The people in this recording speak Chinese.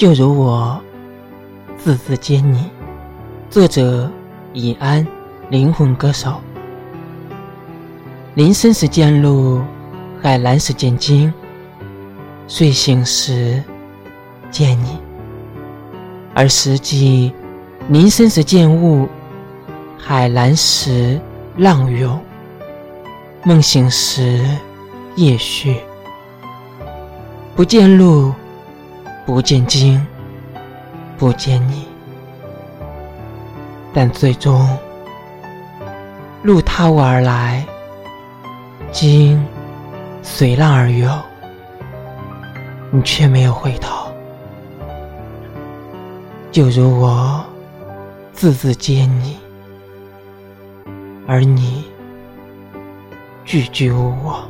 就如我字字见你。作者：以安，灵魂歌手。林深时见鹿，海蓝时见鲸，睡醒时见你。而实际，林深时见雾，海蓝时浪涌，梦醒时夜续。不见鹿，不见鲸，不见你。但最终，鹿踏我而来，鲸随浪而游，你却没有回头。就如我字字接你，而你句句无我。